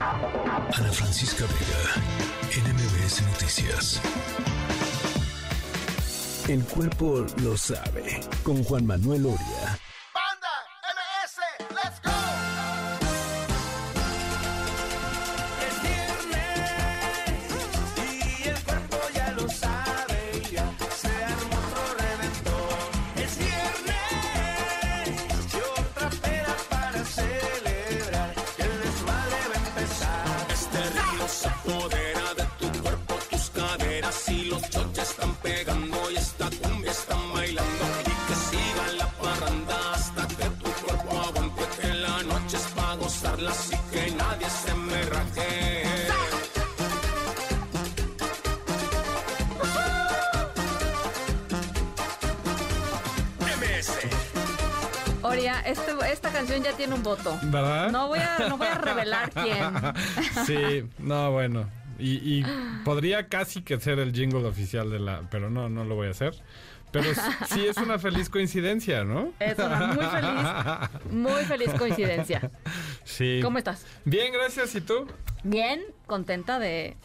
Ana Francisca Vega, NMBS Noticias. El cuerpo lo sabe, con Juan Manuel Oria. Oria, este- esta canción ya tiene un voto. ¿Verdad? No voy a, no voy a revelar quién. Sí, no, bueno. Y, y podría casi que ser el jingle oficial de la... Pero no, no lo voy a hacer. Pero sí es una feliz coincidencia, ¿no? Es una muy feliz, muy feliz coincidencia. Sí. ¿Cómo estás? Bien, gracias. ¿Y tú? Bien, contenta de,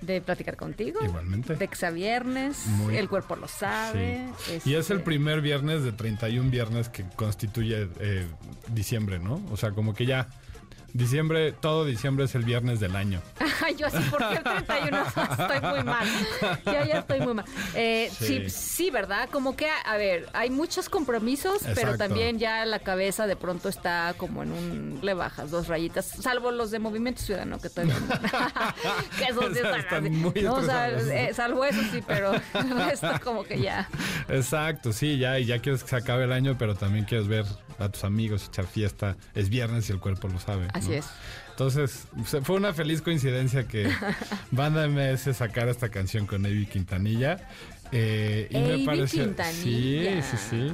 de platicar contigo. Igualmente. De que sea viernes, Muy. el cuerpo lo sabe. Sí. Y es el este, primer viernes de 31 viernes que constituye eh, diciembre, ¿no? O sea, como que ya... Diciembre, todo diciembre es el viernes del año. Yo así, porque el 31 estoy muy mal. Yo ya estoy muy mal. Eh, sí. Sí. sí, ¿verdad? Como que, a ver, hay muchos compromisos, pero Exacto. también ya la cabeza de pronto está como en un... Le bajas dos rayitas, salvo los de Movimiento Ciudadano, que todavía que esos sí están, Están muy No, eh, salvo eso sí, pero el resto como que ya... Exacto, sí, ya, y ya quieres que se acabe el año, pero también quieres ver a tus amigos, echar fiesta. Es viernes y el cuerpo lo sabe. Así ¿no? es. Entonces, fue una feliz coincidencia que Banda MS sacara esta canción con Avi Quintanilla. eh, y me pareció. Quintanilla. Sí, sí, sí.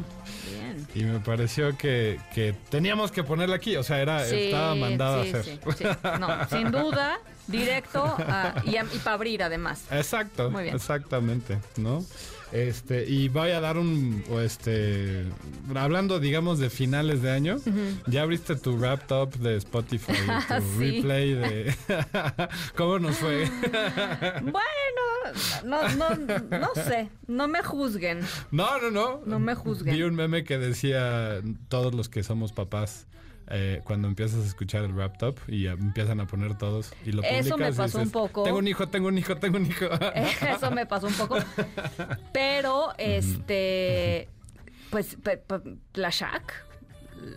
Bien. Y me pareció que, que teníamos que ponerla aquí. O sea, era, Sí, estaba mandada sí, a hacer. sí, sí. No, sin duda, directo a- y, para abrir además. Exacto, Muy bien. exactamente, ¿no? Este, y voy a dar un, este, hablando, digamos, de finales de año, ya abriste tu wrap top de Spotify, tu Sí. Replay de, ¿cómo nos fue? Bueno, no, no, no sé, no me juzguen. no, no, no. No me juzguen. Vi un meme que decía, todos los que somos papás, eh, cuando empiezas a escuchar el wrap top y empiezan a poner todos y lo Eso publicas me y pasó un poco. Tengo un hijo, tengo un hijo, tengo un hijo. Eso me pasó un poco. Pero, este, pues, la Shaq.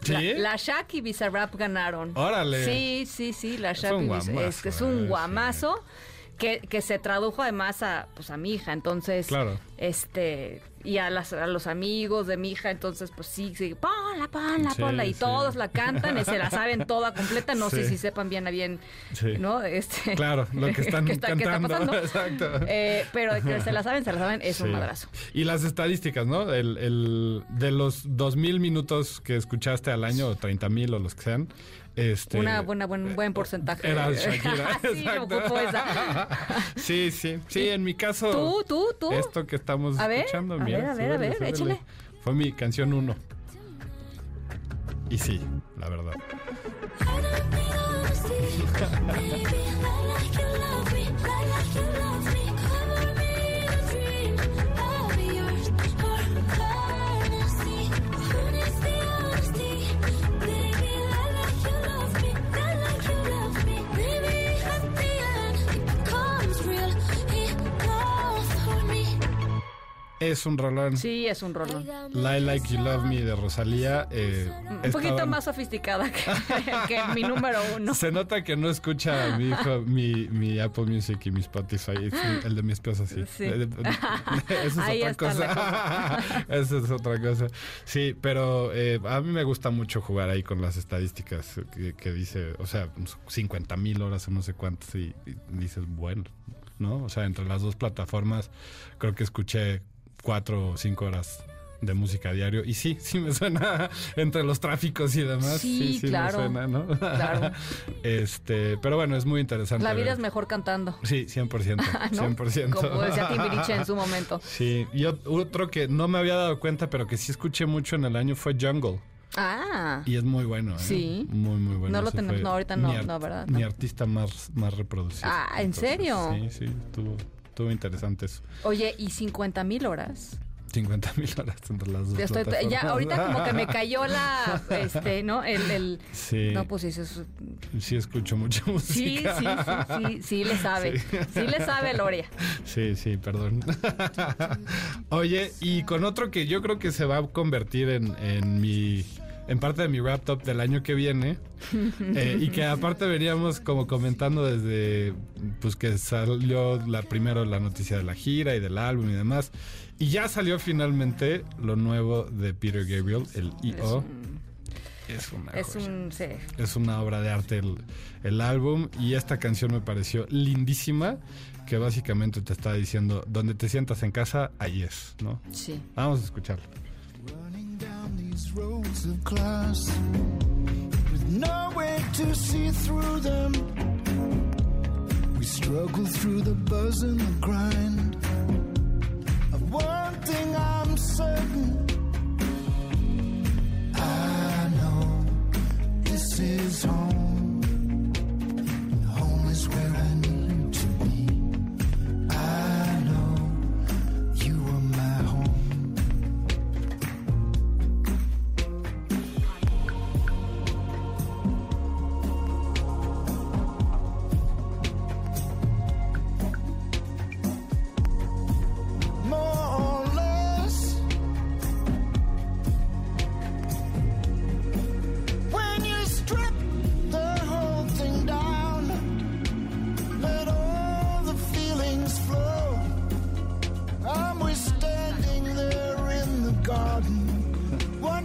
La, ¿Sí? la Shaq y Bizarrap ganaron. Órale. Sí, sí, sí, la Es Shaq y Biz- guamazo, es, es eh, un sí. Que, que se tradujo además a, pues, a mi hija, entonces, Claro. este, y a, las, a los amigos de mi hija, entonces, pues sí, sí, ponla, ponla, Sí, ponla, y sí. todos la cantan y se la saben toda completa, no sé si sepan bien a bien, Sí. ¿no? Este, Claro, lo que están que está- que está cantando. pasando. Exacto. Eh, pero que se la saben, se la saben, es un madrazo. Y las estadísticas, ¿no? El, el- de los 2.000 minutos que escuchaste al año, o 30.000 o los que sean, este... Una buena, buen, buen porcentaje. Era Shakira. sí, exacto. ocupó esa. sí, sí. Sí, en mi caso... ¿Tú, tú, tú? Esto que estamos A ver, escuchando, a mira, ver, a ver, a súbele, ver, súbele. échale. Fue mi canción uno. Y sí, la verdad. Es un rolón. Sí, es un rolón. Lie Like You Love Me de Rosalía. eh, Un poquito más sofisticada que, que mi número uno. Se nota que no escucha mi hijo, mi, mi Apple Music y mi Spotify. El de mi esposa sí. Sí. Eh, Eso es Ahí otra la cosa. Eso es otra cosa. Sí, pero eh, a mí me gusta mucho jugar ahí con las estadísticas que, que dice, o sea, 50 mil horas o no sé cuántas. Y, y dices, bueno, ¿no? O sea, entre las dos plataformas creo que escuché cuatro o cinco horas de música a diario. Y sí, sí me suena entre los tráficos y demás. Sí, Sí, sí, claro, me suena, ¿no? claro. Este, pero bueno, es muy interesante. La vida ver. es mejor cantando. Sí, 100%. ¿no? 100%. Como decía Timbiriche en su momento. Sí, y ot- otro que no me había dado cuenta, pero que sí escuché mucho en el año fue Jungle. Ah. Y es muy bueno, ¿eh? Sí. Muy, muy bueno. No lo tenemos- no, ahorita no, mi no, ¿verdad? Mi artista más, más reproducido. Ah, ¿en serio? Sí, sí, estuvo, estuvo interesante eso. Oye, ¿y 50 mil horas? 50 mil horas entre las dos Ya, estoy- plataformas. ya ahorita como que me cayó la, este, ¿no? El, el- Sí. no, pues eso es- Sí, escucho mucha sí, música. sí, sí, sí, sí le sabe, sí, le sabe Loria. Sí, sí, perdón. Oye, y con otro que yo creo que se va a convertir en, en mi en parte de mi wrap top del año que viene eh, y que aparte veníamos como comentando desde pues que salió la primero la noticia de la gira y del álbum y demás y ya salió finalmente lo nuevo de Peter Gabriel el EO es una Es un, sí. Es una obra de arte el, el álbum y esta canción me pareció lindísima que básicamente te está diciendo donde te sientas en casa, ahí es, ¿no? Sí. Vamos a escucharlo. These roads of glass with no way to see through them. We struggle through the buzz and the grind.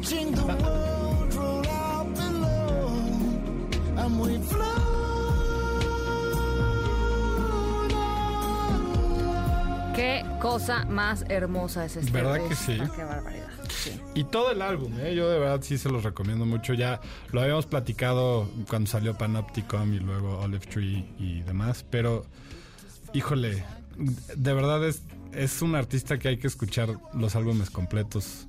Watching the world roll out below, and we flow. Qué cosa más hermosa es este. ¿Verdad que sí? Qué barbaridad. Sí. Y todo el álbum, ¿eh? yo de verdad sí se los recomiendo mucho. Ya lo habíamos platicado cuando salió Panopticon y luego Olive Tree y demás, pero híjole, de verdad es, es un artista que hay que escuchar los álbumes completos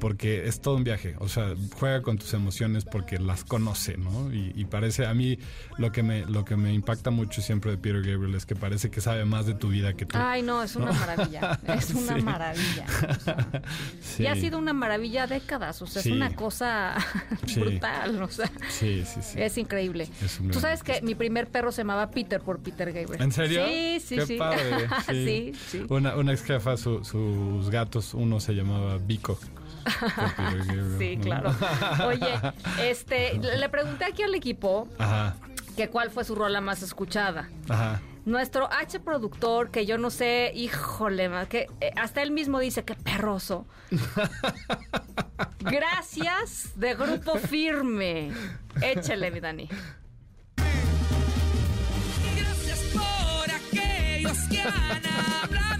porque es todo un viaje, o sea, juega con tus emociones porque las conoce, ¿no? Y, y parece, a mí lo que, me, lo que me impacta mucho siempre de Peter Gabriel es que parece que sabe más de tu vida que tú. Ay, no, es una maravilla. Es una Sí. maravilla. o sea, Sí. Y ha sido una maravilla décadas. O sea, Sí. es una cosa brutal. O sea, Sí, sí, sí. es increíble. Es Tú sabes que mi primer perro se llamaba Peter por Peter Gabriel. ¿En serio? Sí, sí, Qué sí. padre. sí, sí. Una, una ex jefa, su- sus gatos, uno se llamaba Vico. Sí, ¿no? claro. Oye, este, le pregunté aquí al equipo Ajá, que cuál fue su rola más escuchada. ajá. Nuestro H productor, que yo no sé, híjole, que eh, hasta él mismo dice que perroso. Gracias de Grupo Firme. Échale, mi Dani. Gracias por aquellos que han hablado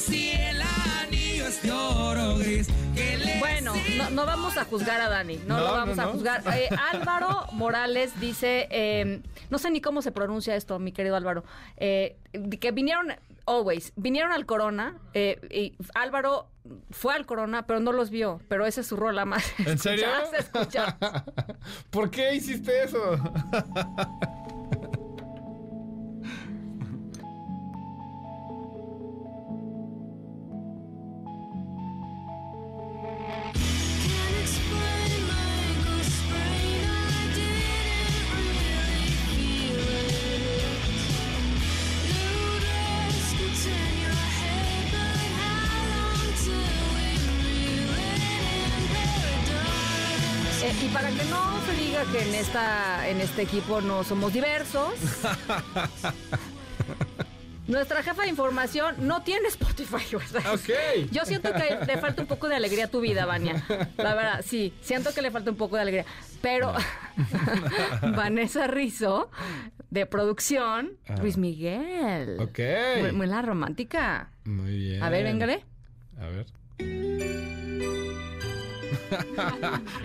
si el anillo es de oro gris. Que le Bueno, no, no vamos a juzgar a Dani, no, No, lo vamos no, a juzgar. Eh, Álvaro Morales dice, eh, no sé ni cómo se pronuncia esto, mi querido Álvaro, eh, que vinieron, always, vinieron al Corona, eh, y Álvaro fue al Corona, pero no los vio, pero esa es su rola más. ¿En serio? ¿Por qué hiciste eso? Para que no se diga que en esta en este equipo no somos diversos. Nuestra jefa de información no tiene Spotify. o sea, Ok. Yo siento que le falta un poco de alegría a tu vida, Vania. La verdad, sí, siento que le falta un poco de alegría. Pero Vanessa Rizzo, de producción, Luis Miguel. Ok. Muy, muy la romántica. Muy bien. A ver, véngale. A ver.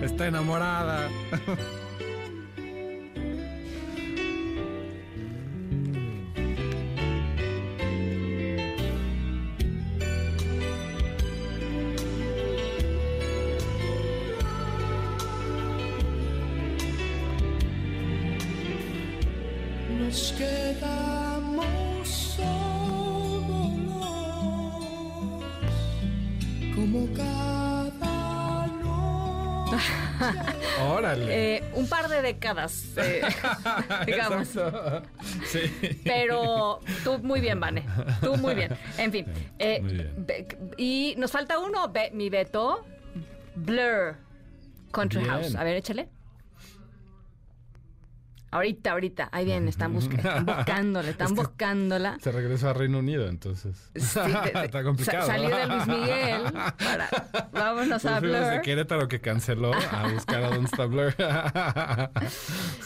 Está enamorada. Eh, un par de décadas, eh, digamos. Sí. Pero tú muy bien, Vane. Tú muy bien. En fin. eh, bien. y nos falta uno, mi Beto. Blur. Country Bien. House. A ver, échale. Ahorita, ahorita. Ahí viene, están, busca- están buscándola, están Es que- buscándola. Se regresó a Reino Unido, entonces. Sí, de- de- Está complicado. sa- salir de Luis Miguel para vámonos a Nos Blur. Querétaro que canceló a buscar a dónde está Blur.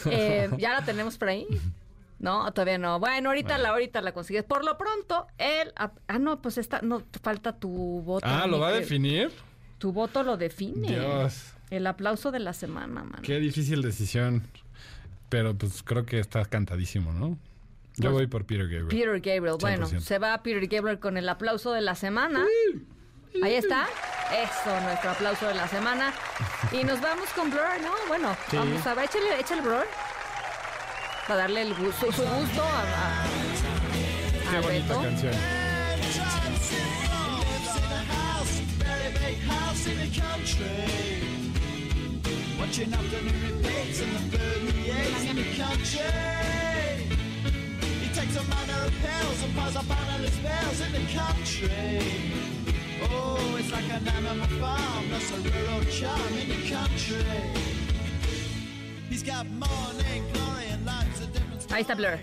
Eh, ya la tenemos por ahí. No, todavía no. Bueno, ahorita la ahorita la consigues. Por lo pronto, él ah, no, pues esta no falta tu voto. ah, ¿lo va a definir? Tu voto lo define. Dios. El aplauso de la semana, man. Qué difícil decisión. Pero pues creo que está cantadísimo, ¿no? Yo Pues, voy por Peter Gabriel. Peter Gabriel. Bueno, 100%. se va Peter Gabriel con el aplauso de la semana. Ahí está. Eso, nuestro aplauso de la semana. Y nos vamos con Blur, ¿no? Bueno, Sí. vamos a ver, échale, échale Blur. Para darle el gusto, su gusto a, a- Qué a bonita Beto. canción. Watching afternoon repeats and the bird creates in the country. He takes a manner of pills and piles up analyst spells in the country. Oh, it's like an animal farm, that's a rural charm in the country. He's got morning glory and lots of different Ahí está Blur.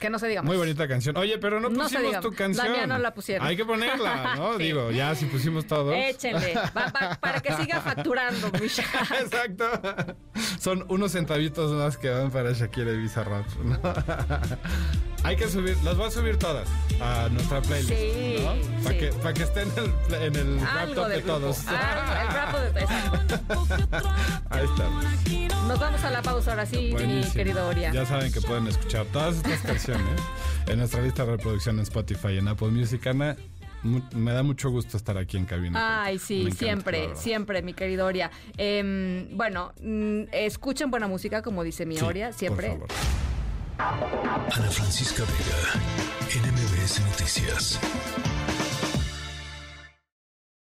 Que no se diga más. Muy bonita canción. Oye, pero no pusimos diga. tu canción. La mía no la pusieron. Hay que ponerla, ¿no? Sí. Digo, ya si pusimos todos. Échenle. Va- va- para que siga facturando, Misha. Exacto. Son unos centavitos más que van para Shakira y Bizarrap. ¿no? Hay que subir, las voy a subir todas a nuestra playlist. Sí, ¿no? Para sí. que, pa' que esté en el, en el de de todos. Algo, el de. Ahí estamos. Nos vamos a la pausa ahora sí, mi Buenísimo. querido Oria. Ya saben que pueden escuchar todas estas canciones en nuestra lista de reproducción en Spotify y en Apple Music. Ana, me da mucho gusto estar aquí en cabina. Ay, sí, encanta, siempre, siempre, mi querido Oria. Em, bueno, mm, escuchen buena música, como dice mi Sí, Oria, siempre. Por favor. Ana Francisca Vega, NMBS Noticias.